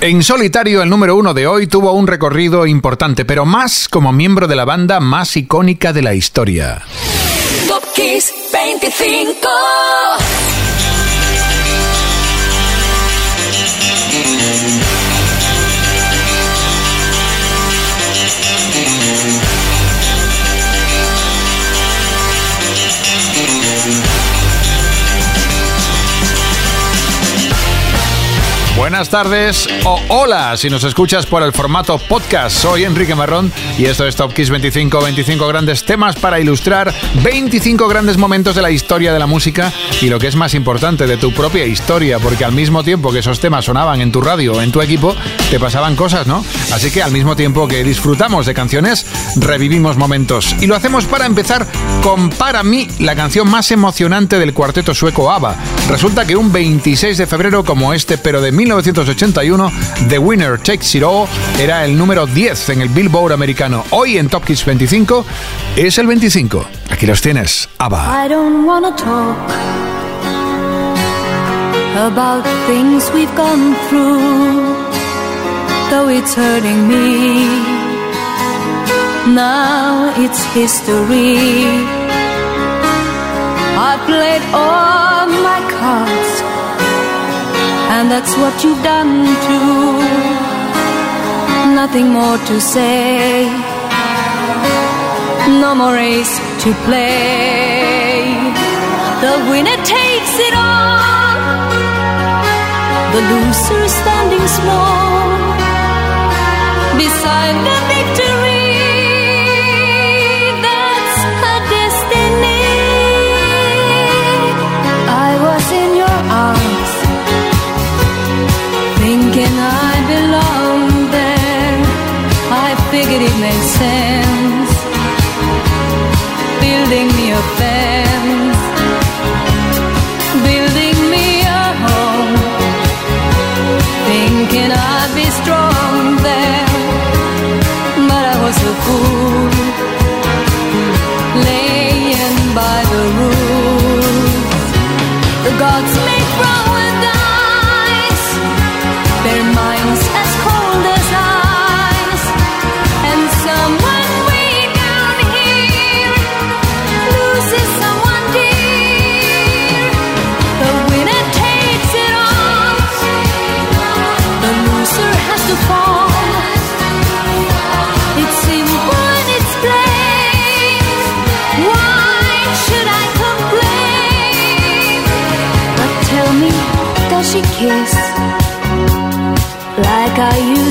En solitario, el número uno de hoy tuvo un recorrido importante, pero más como miembro de la banda más icónica de la historia. Top Kiss 25. Buenas tardes o hola si nos escuchas por el formato podcast. Soy Enrique Marrón y esto es Top Kiss 25, 25 grandes temas para ilustrar 25 grandes momentos de la historia de la música y lo que es más importante, de tu propia historia, porque al mismo tiempo que esos temas sonaban en tu radio o en tu equipo, te pasaban cosas, ¿no? Así que al mismo tiempo que disfrutamos de canciones, revivimos momentos. Y lo hacemos para empezar con para mí la canción más emocionante del cuarteto sueco ABBA. Resulta que un 26 de febrero como este, pero de 1981, The Winner Takes It All era el número 10 en el Billboard americano. Hoy en Top Kids 25 es el 25. Aquí los tienes, ABBA. I don't wanna talk about things we've gone through, though it's hurting me. Now it's history. I played all my cards, and that's what you've done too. Nothing more to say no more race to play. The winner takes it all, the loser standing small beside the victory. It made sense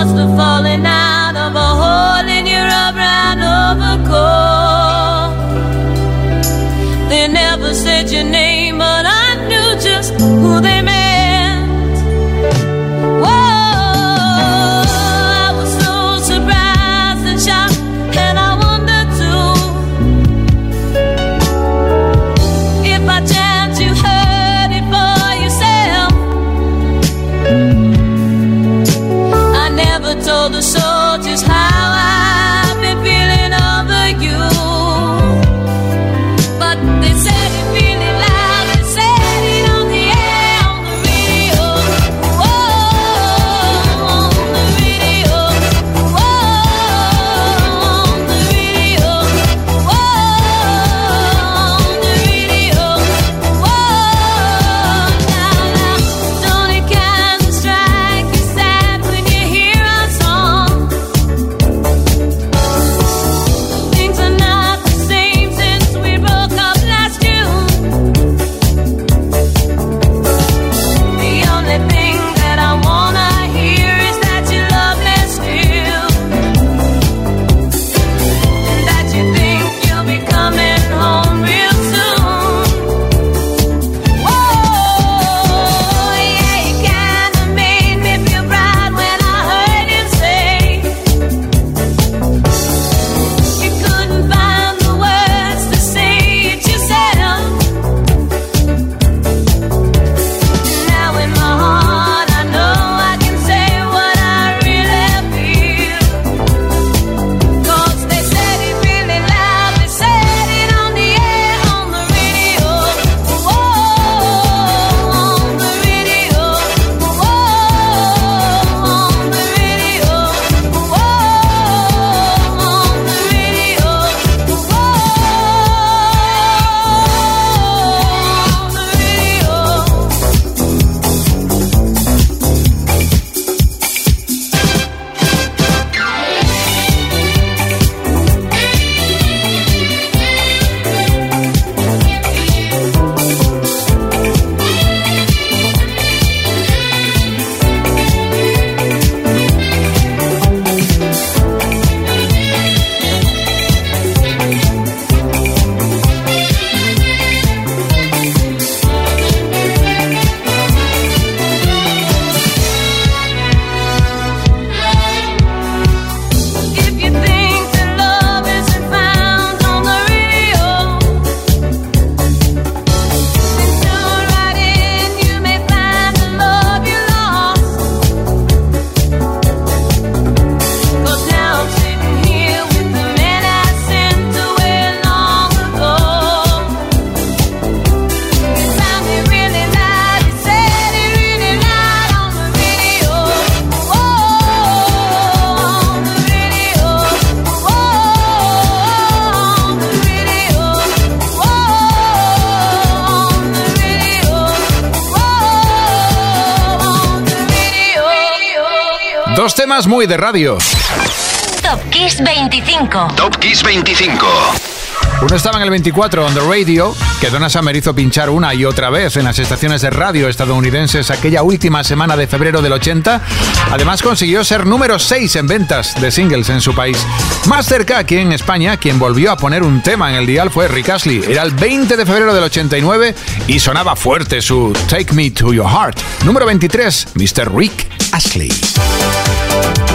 lost the falling out. temas muy de radio. Top Kiss 25. Top Kiss 25. Uno estaba en el 24 on the radio, que Donna Summer hizo pinchar una y otra vez en las estaciones de radio estadounidenses aquella última semana de febrero del 80. Además consiguió ser número 6 en ventas de singles en su país. Más cerca, aquí en España, quien volvió a poner un tema en el dial fue Rick Astley. Era el 20 de febrero del 89 y sonaba fuerte su Take Me to Your Heart. Número 23, Mr. Rick Ashley.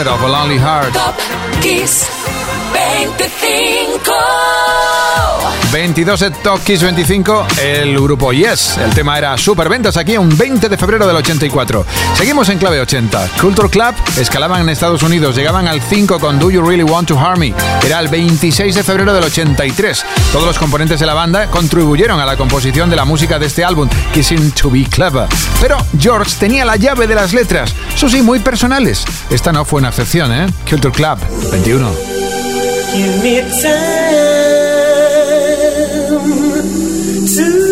Planet of a Lonely Heart. Top Kiss 25. 22 de Top Kiss 25, el grupo Yes. El tema era Superventas aquí un 20 de febrero del 84. Seguimos en clave 80. Culture Club escalaban en Estados Unidos, llegaban al 5 con Do You Really Want to Harm Me. Era el 26 de febrero del 83. Todos los componentes de la banda contribuyeron a la composición de la música de este álbum, Kissing to Be Clever. Pero George tenía la llave de las letras, eso sí, muy personales. Esta no fue una excepción, ¿eh? Culture Club 21. soon.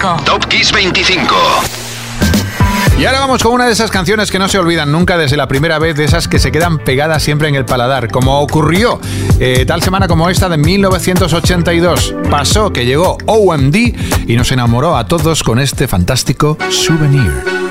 25. Top Kiss 25. Y ahora vamos con una de esas canciones que no se olvidan nunca desde la primera vez, de esas que se quedan pegadas siempre en el paladar, como ocurrió eh, tal semana como esta de 1982. Pasó que llegó OMD y nos enamoró a todos con este fantástico souvenir.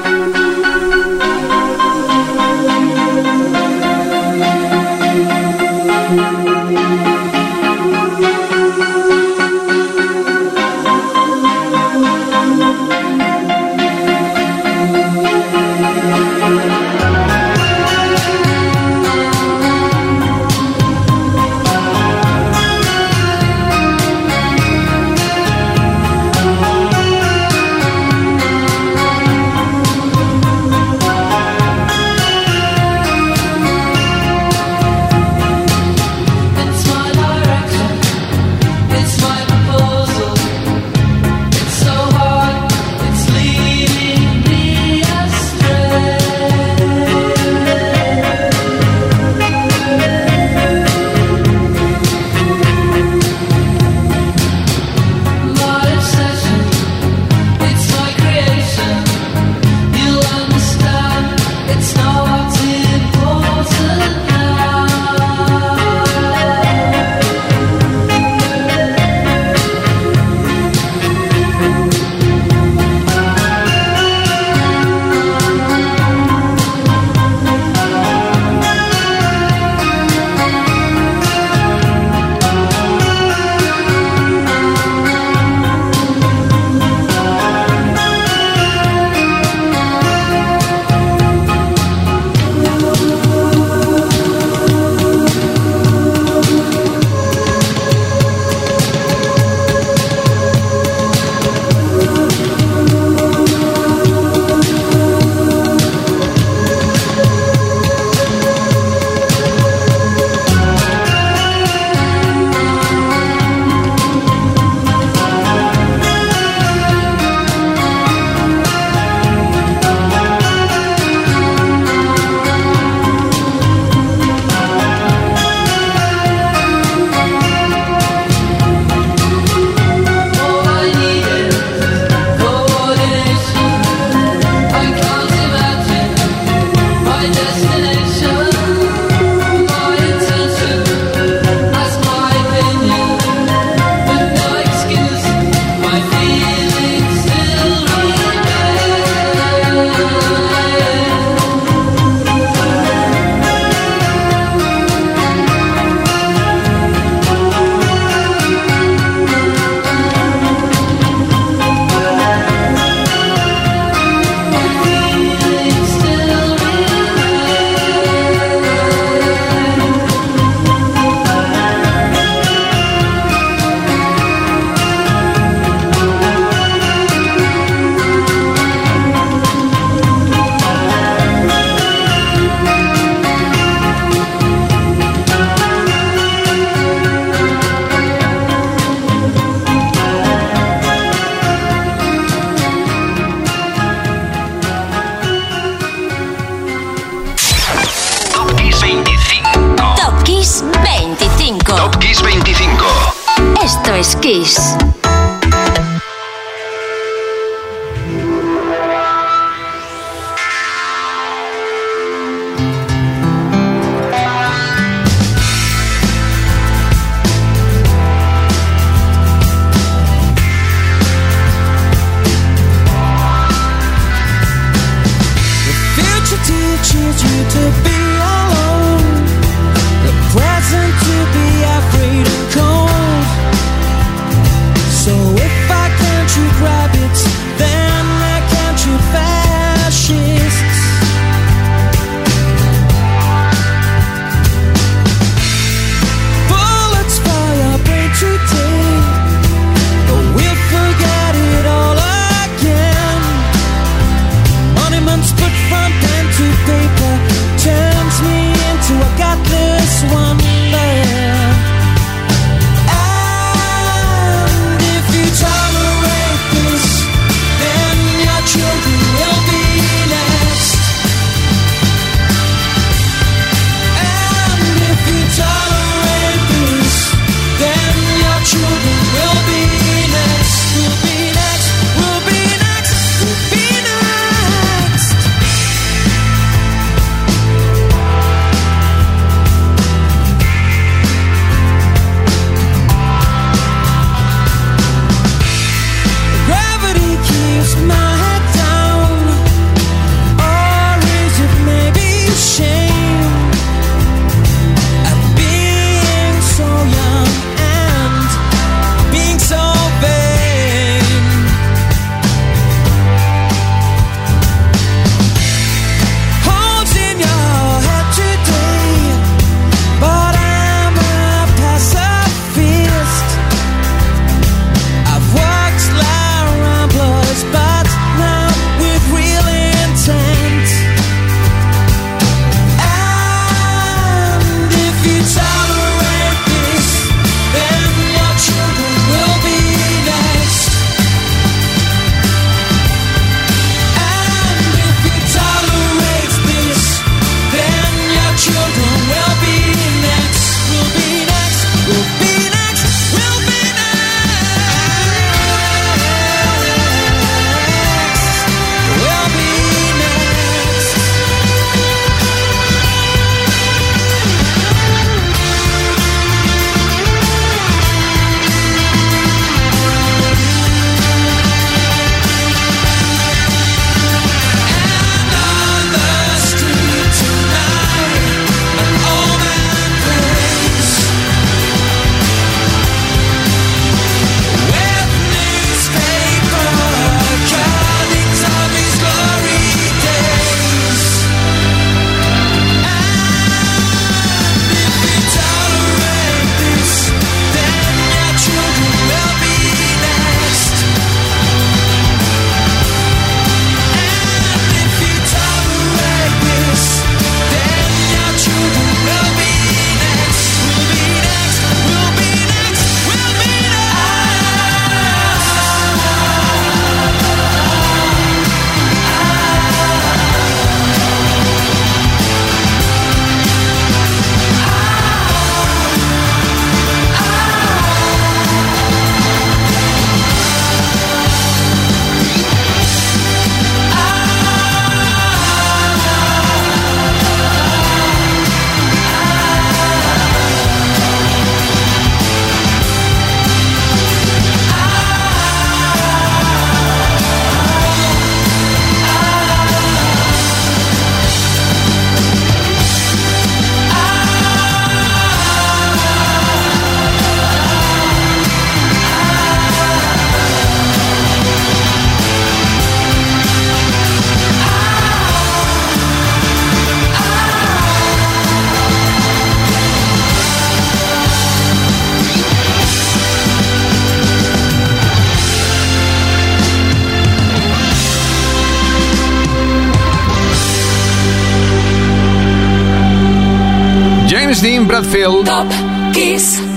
Dean Bradfield. Top Kiss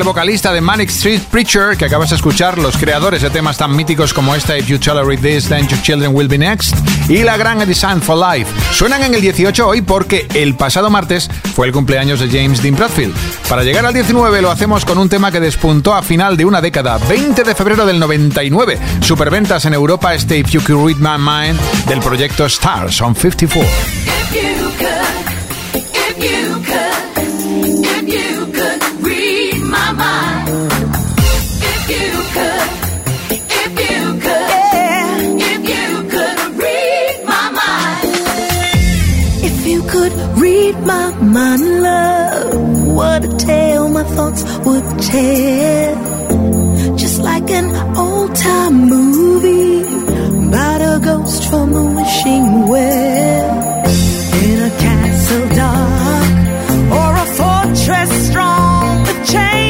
el vocalista de Manic Street Preacher, que acabas de escuchar, los creadores de temas tan míticos como esta, If You Tolerate This, Then Your Children Will Be Next, y la gran Design for Life. Suenan en el 18 hoy porque el pasado martes fue el cumpleaños de James Dean Bradfield. Para llegar al 19 lo hacemos con un tema que despuntó a final de una década, 20 de febrero del 99. Superventas en Europa, este If You Could Read My Mind del proyecto Stars on 54. If. my mind, love. What a tale my thoughts would tell. Just like an old time movie about a ghost from a wishing well. In a castle dark or a fortress strong, the chain.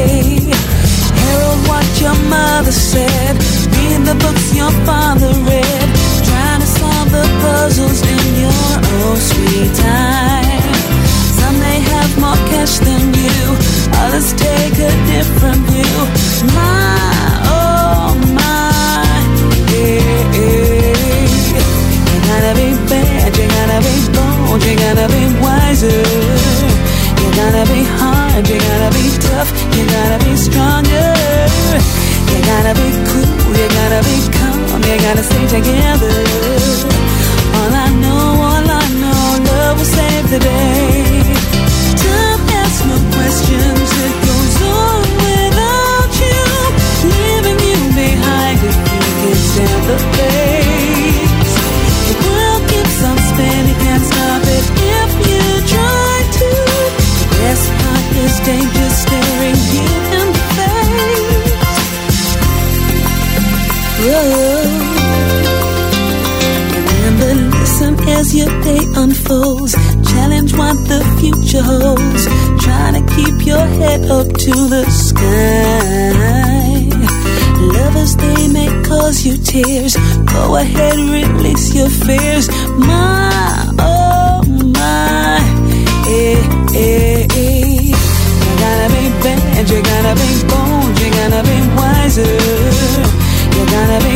Cash than you, others take a different view. My, oh my, yeah, yeah. You gotta be bad, you gotta be bold, you gotta be wiser. You gotta be hard, you gotta be tough, you gotta be stronger. You gotta be cool, you gotta be calm, you gotta stay together. As your day unfolds. Challenge what the future holds. Try to keep your head up to the sky. Lovers, they may cause you tears. Go ahead, release your fears. My, oh my, eh, eh, eh. You gotta be bad, you gotta be bold, you gotta be wiser. You gotta be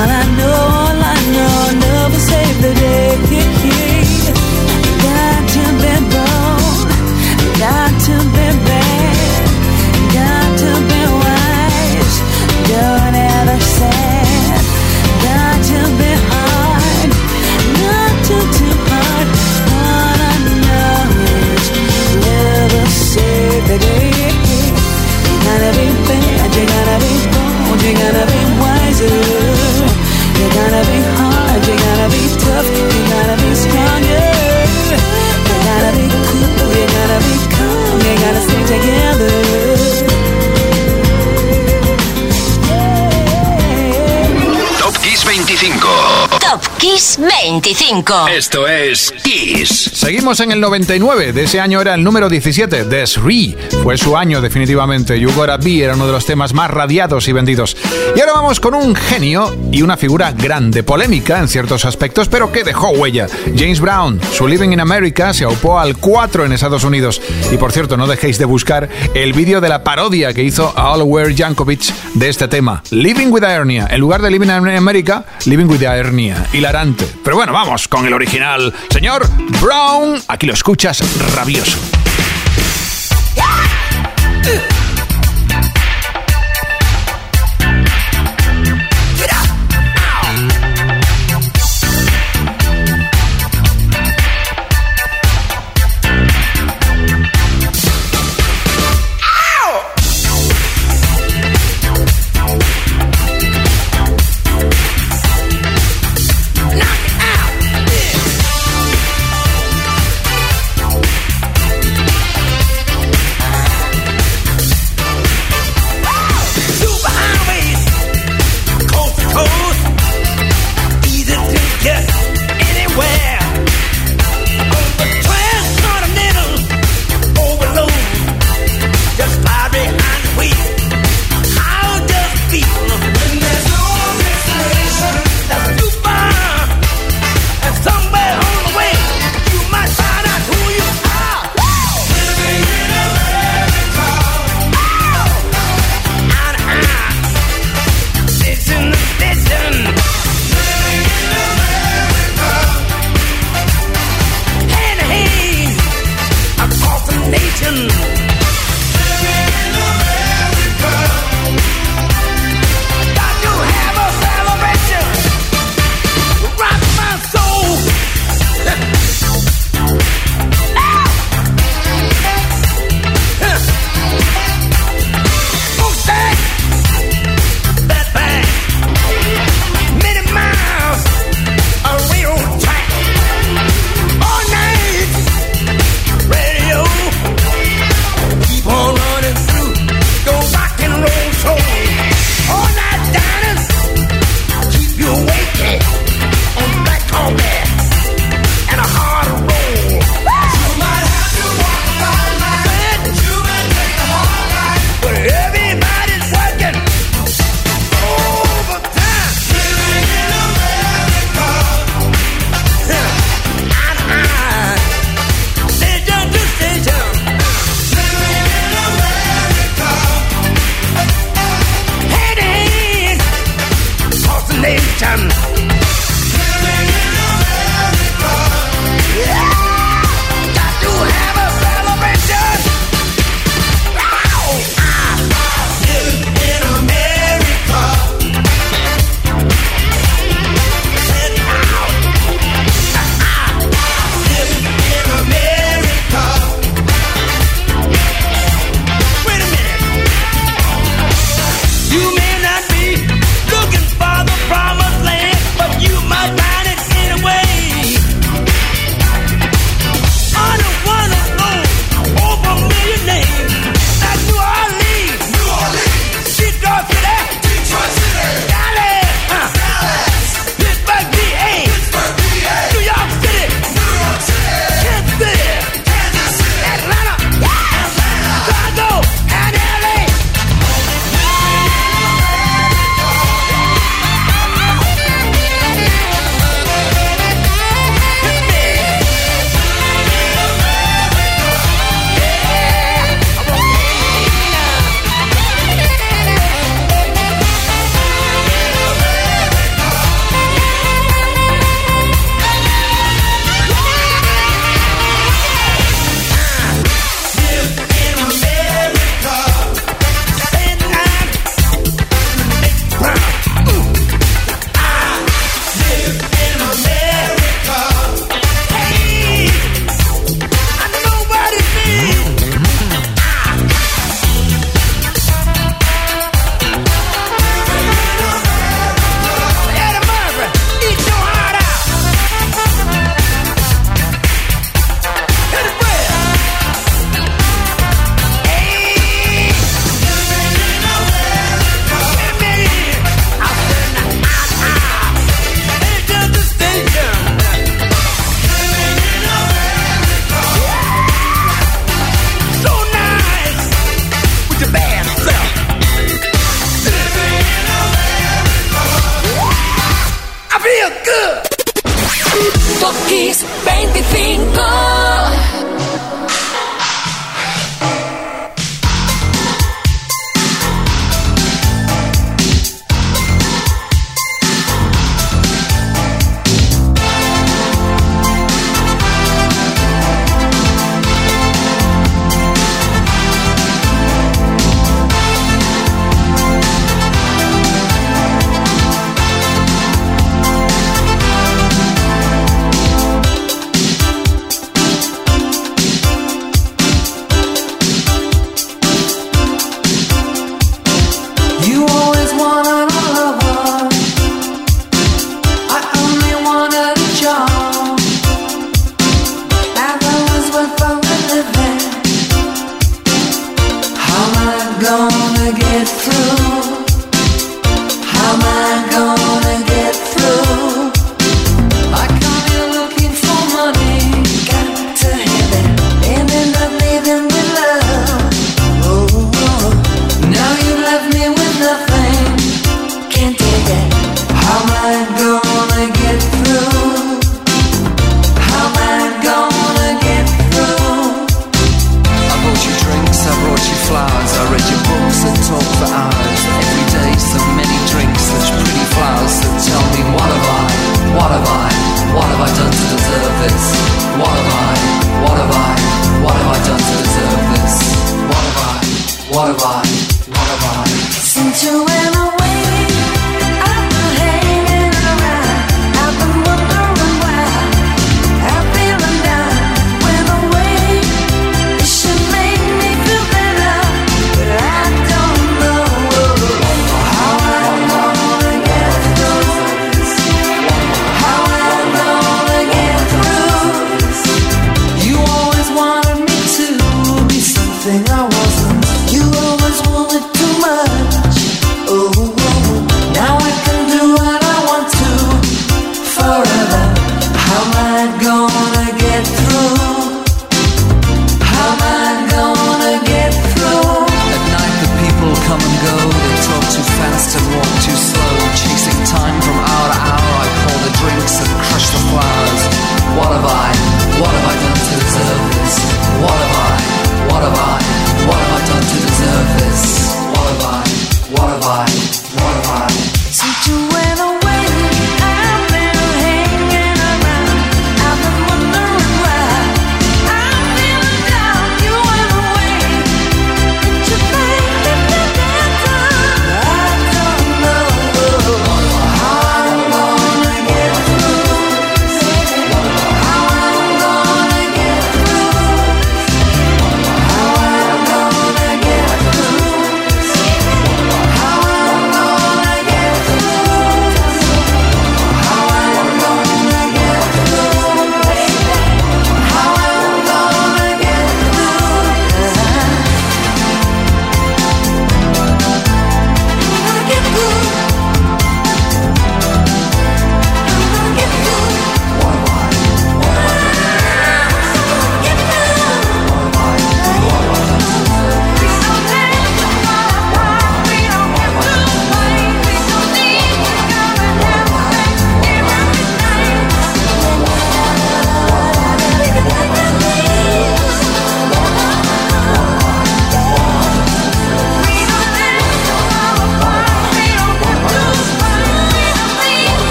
All I know, all I know, will save the day. 25. Kiss 25. Esto es Kiss. Seguimos en el 99, de ese año era el número 17, Desri. Fue su año definitivamente. You Gotta Be era uno de los temas más radiados y vendidos. Y ahora vamos con un genio y una figura grande, polémica en ciertos aspectos, pero que dejó huella. James Brown, su Living in America se aupó al 4 en Estados Unidos. Y por cierto, no dejéis de buscar el vídeo de la parodia que hizo Oliver Jankovic de este tema. Living with a Hernia. En lugar de Living in America, Living with a Hernia. Pero bueno, vamos con el original. Señor Brown, aquí lo escuchas rabioso.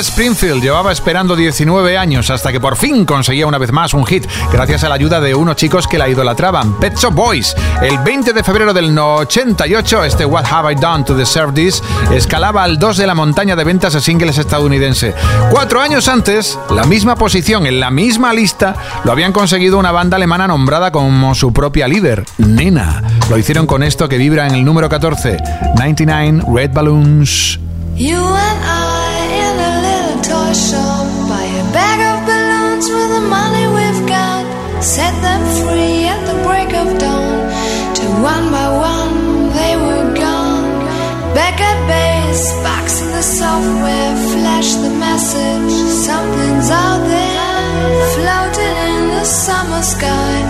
Springfield llevaba esperando 19 años hasta que por fin conseguía una vez más un hit, gracias a la ayuda de unos chicos que la idolatraban, Pet Shop Boys. El 20 de febrero del 88, este What Have I Done to Deserve This escalaba al 2 de la montaña de ventas de singles estadounidense. Cuatro años antes, la misma posición en la misma lista lo habían conseguido una banda alemana nombrada como su propia líder, Nena. Lo hicieron con esto que vibra en el número 14, 99 Red Balloons. Toy shop buy a bag of balloons with the money we've got. Set them free at the break of dawn. Till one by one they were gone. Back at base, box in the software, flash the message. Something's out there, floating in the summer sky.